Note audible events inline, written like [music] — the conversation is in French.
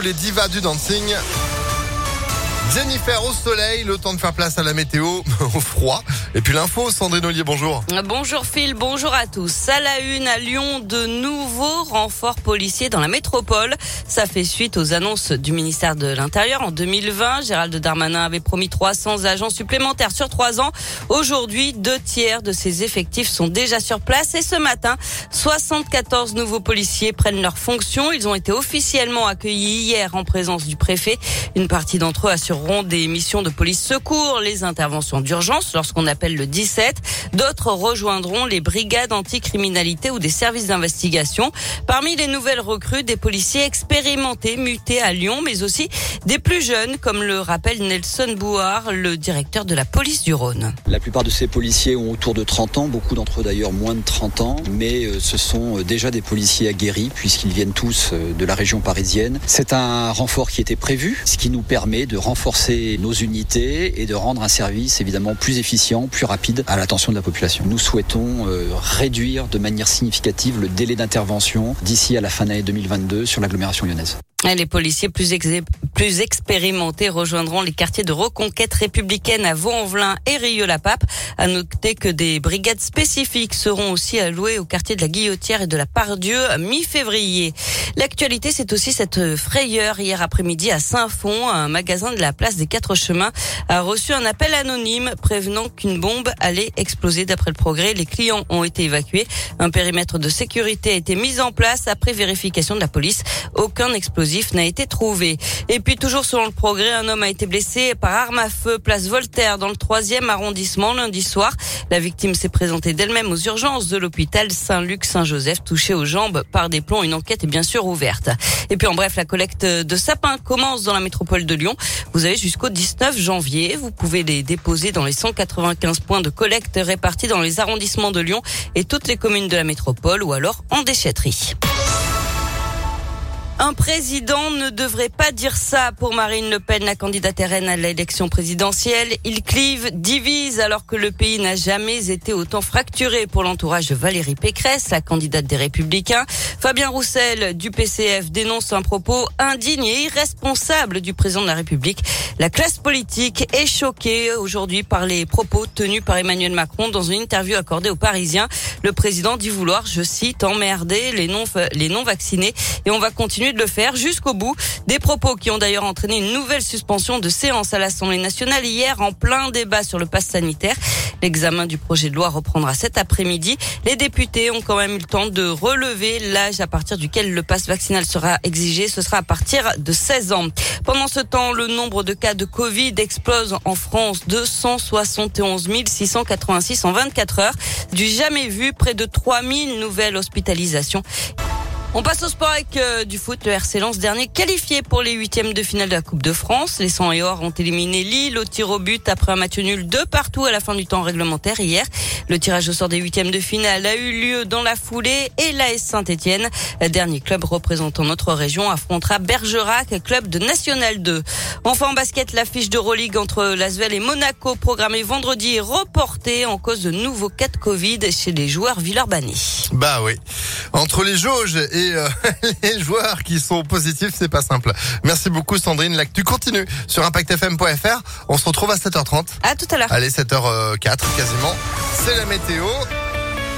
les divas du dancing. Jennifer au soleil, le temps de faire place à la météo, [laughs] au froid. Et puis l'info, Sandrine Ollier, bonjour. Bonjour Phil, bonjour à tous. À la une, à Lyon, de nouveaux renforts policiers dans la métropole. Ça fait suite aux annonces du ministère de l'Intérieur en 2020. Gérald Darmanin avait promis 300 agents supplémentaires sur trois ans. Aujourd'hui, deux tiers de ces effectifs sont déjà sur place. Et ce matin, 74 nouveaux policiers prennent leurs fonctions. Ils ont été officiellement accueillis hier en présence du préfet. Une partie d'entre eux assure des missions de police secours, les interventions d'urgence lorsqu'on appelle le 17. D'autres rejoindront les brigades anticriminalité ou des services d'investigation. Parmi les nouvelles recrues, des policiers expérimentés mutés à Lyon, mais aussi des plus jeunes, comme le rappelle Nelson Bouard, le directeur de la police du Rhône. La plupart de ces policiers ont autour de 30 ans, beaucoup d'entre eux d'ailleurs moins de 30 ans, mais euh, ce sont euh, déjà des policiers aguerris puisqu'ils viennent tous euh, de la région parisienne. C'est un renfort qui était prévu, ce qui nous permet de renforcer renforcer nos unités et de rendre un service évidemment plus efficient, plus rapide à l'attention de la population. Nous souhaitons euh, réduire de manière significative le délai d'intervention d'ici à la fin de l'année 2022 sur l'agglomération lyonnaise. Les policiers plus, expérimentés rejoindront les quartiers de reconquête républicaine à Vaux-en-Velin et Rieux-la-Pape. À noter que des brigades spécifiques seront aussi allouées au quartier de la Guillotière et de la Pardieu mi-février. L'actualité, c'est aussi cette frayeur. Hier après-midi à Saint-Fond, un magasin de la place des Quatre Chemins a reçu un appel anonyme prévenant qu'une bombe allait exploser. D'après le progrès, les clients ont été évacués. Un périmètre de sécurité a été mis en place après vérification de la police. Aucun explosif n'a été trouvé. Et puis toujours selon le progrès, un homme a été blessé par arme à feu place Voltaire dans le troisième arrondissement lundi soir. La victime s'est présentée d'elle-même aux urgences de l'hôpital Saint-Luc-Saint-Joseph, touchée aux jambes par des plombs. Une enquête est bien sûr ouverte. Et puis en bref, la collecte de sapins commence dans la métropole de Lyon. Vous avez jusqu'au 19 janvier. Vous pouvez les déposer dans les 195 points de collecte répartis dans les arrondissements de Lyon et toutes les communes de la métropole ou alors en déchetterie. Un président ne devrait pas dire ça pour Marine Le Pen, la candidate RN à l'élection présidentielle. Il clive, divise, alors que le pays n'a jamais été autant fracturé pour l'entourage de Valérie Pécresse, la candidate des Républicains. Fabien Roussel du PCF dénonce un propos indigne et irresponsable du président de la République. La classe politique est choquée aujourd'hui par les propos tenus par Emmanuel Macron dans une interview accordée aux Parisiens. Le président dit vouloir, je cite, emmerder les non, les non vaccinés et on va continuer de le faire jusqu'au bout. Des propos qui ont d'ailleurs entraîné une nouvelle suspension de séance à l'Assemblée nationale hier en plein débat sur le pass sanitaire. L'examen du projet de loi reprendra cet après-midi. Les députés ont quand même eu le temps de relever l'âge à partir duquel le pass vaccinal sera exigé. Ce sera à partir de 16 ans. Pendant ce temps, le nombre de cas de Covid explose en France. 271 686 en 24 heures. Du jamais vu, près de 3000 nouvelles hospitalisations. On passe au sport avec euh, du foot. Le RC Lens dernier qualifié pour les huitièmes de finale de la Coupe de France. Les 100 et Or ont éliminé Lille au tir au but après un match nul de partout à la fin du temps réglementaire hier. Le tirage au sort des huitièmes de finale a eu lieu dans la foulée et l'AS Saint-Etienne, dernier club représentant notre région, affrontera Bergerac, club de National 2. Enfin en basket, l'affiche d'Euroleague entre Lasvel et Monaco programmée vendredi est reportée en cause de nouveaux cas de Covid chez les joueurs Villeurbanais. Bah oui. Entre les jauges et euh, [laughs] les joueurs qui sont positifs, c'est pas simple. Merci beaucoup Sandrine. L'actu continue sur impactfm.fr. On se retrouve à 7h30. À tout à l'heure. Allez, 7h04 quasiment. C'est la météo.